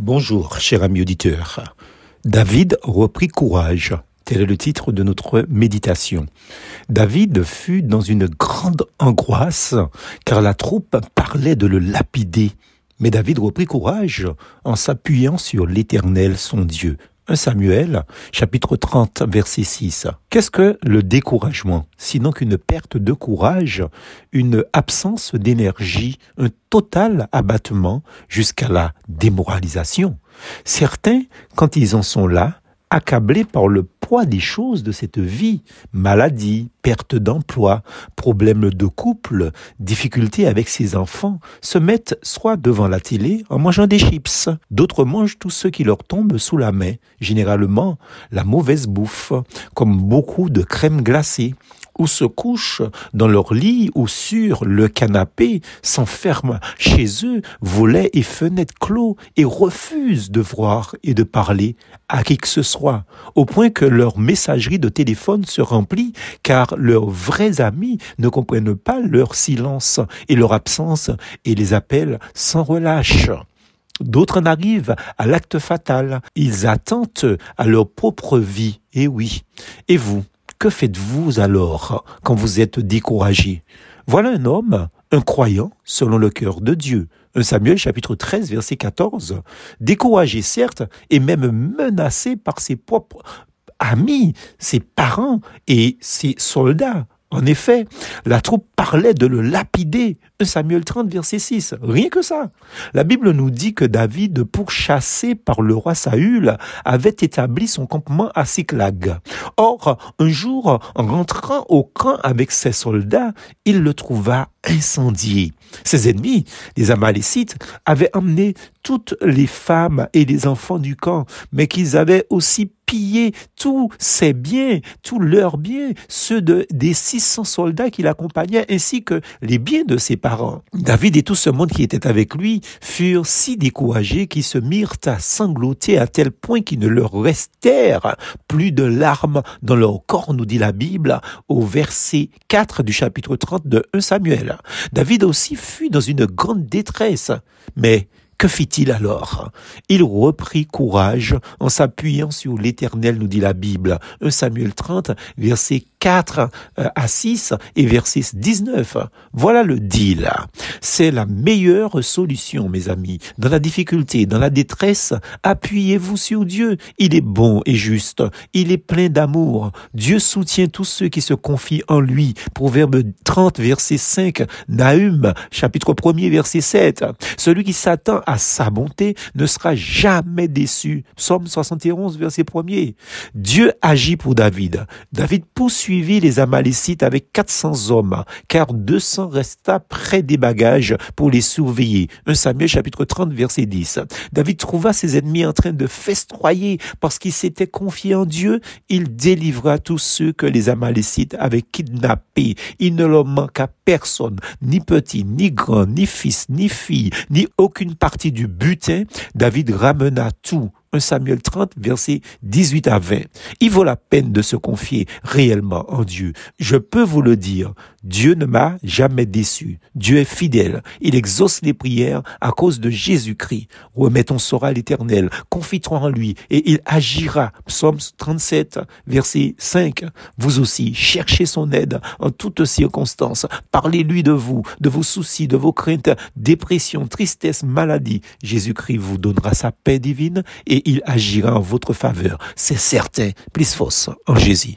Bonjour, cher ami auditeur. David reprit courage. Tel est le titre de notre méditation. David fut dans une grande angoisse, car la troupe parlait de le lapider. Mais David reprit courage en s'appuyant sur l'Éternel, son Dieu. 1 Samuel, chapitre 30, verset 6. Qu'est-ce que le découragement Sinon qu'une perte de courage, une absence d'énergie, un total abattement jusqu'à la démoralisation? Certains, quand ils en sont là, accablés par le des choses de cette vie, maladie, perte d'emploi, problèmes de couple, difficultés avec ses enfants, se mettent soit devant la télé en mangeant des chips, d'autres mangent tout ce qui leur tombe sous la main, généralement la mauvaise bouffe, comme beaucoup de crème glacée, ou se couchent dans leur lit ou sur le canapé, s'enferment chez eux, volets et fenêtres clos, et refusent de voir et de parler à qui que ce soit, au point que leur messagerie de téléphone se remplit, car leurs vrais amis ne comprennent pas leur silence et leur absence et les appellent sans relâche. D'autres en arrivent à l'acte fatal. Ils attendent à leur propre vie. Et oui. Et vous, que faites-vous alors quand vous êtes découragé? Voilà un homme, un croyant, selon le cœur de Dieu. Un Samuel chapitre 13 verset 14. Découragé certes, et même menacé par ses propres amis, ses parents et ses soldats. En effet, la troupe parlait de le lapider. 1 Samuel 30, verset 6. Rien que ça. La Bible nous dit que David, pourchassé par le roi Saül, avait établi son campement à Siklag. Or, un jour, en rentrant au camp avec ses soldats, il le trouva incendié. Ses ennemis, les Amalécites, avaient emmené toutes les femmes et les enfants du camp, mais qu'ils avaient aussi pillé tous ses biens, tous leurs biens, ceux de, des 600 soldats qui l'accompagnaient, ainsi que les biens de ses parents. David et tout ce monde qui était avec lui furent si découragés qu'ils se mirent à sangloter à tel point qu'il ne leur restèrent plus de larmes dans leur corps, nous dit la Bible, au verset 4 du chapitre 30 de 1 Samuel. David aussi fut dans une grande détresse, mais que fit-il alors? Il reprit courage en s'appuyant sur l'Éternel, nous dit la Bible. 1 Samuel 30, verset 4 euh, à 6 et verset 19. Voilà le deal. C'est la meilleure solution, mes amis. Dans la difficulté, dans la détresse, appuyez-vous sur Dieu. Il est bon et juste. Il est plein d'amour. Dieu soutient tous ceux qui se confient en lui. Proverbe 30, verset 5. Nahum, chapitre 1 verset 7. Celui qui s'attend à sa bonté ne sera jamais déçu. Psaume 71, verset 1 Dieu agit pour David. David poursuivit les Amalécites avec 400 hommes, car 200 resta près des bagages pour les surveiller. 1 Samuel chapitre 30, verset 10. David trouva ses ennemis en train de festroyer parce qu'il s'était confié en Dieu. Il délivra tous ceux que les Amalécites avaient kidnappés. Il ne leur manqua personne, ni petit, ni grand, ni fils, ni fille, ni aucune partie du butin, David ramena tout 1 Samuel 30, verset 18 à 20. Il vaut la peine de se confier réellement en Dieu. Je peux vous le dire, Dieu ne m'a jamais déçu. Dieu est fidèle. Il exauce les prières à cause de Jésus-Christ. Remettons sera l'éternel. Confie-toi en lui et il agira. Psaume 37, verset 5. Vous aussi, cherchez son aide en toutes circonstances. Parlez-lui de vous, de vos soucis, de vos craintes, dépression, tristesse, maladie. Jésus-Christ vous donnera sa paix divine il agira en votre faveur. C'est certain. Plus force en Jésus.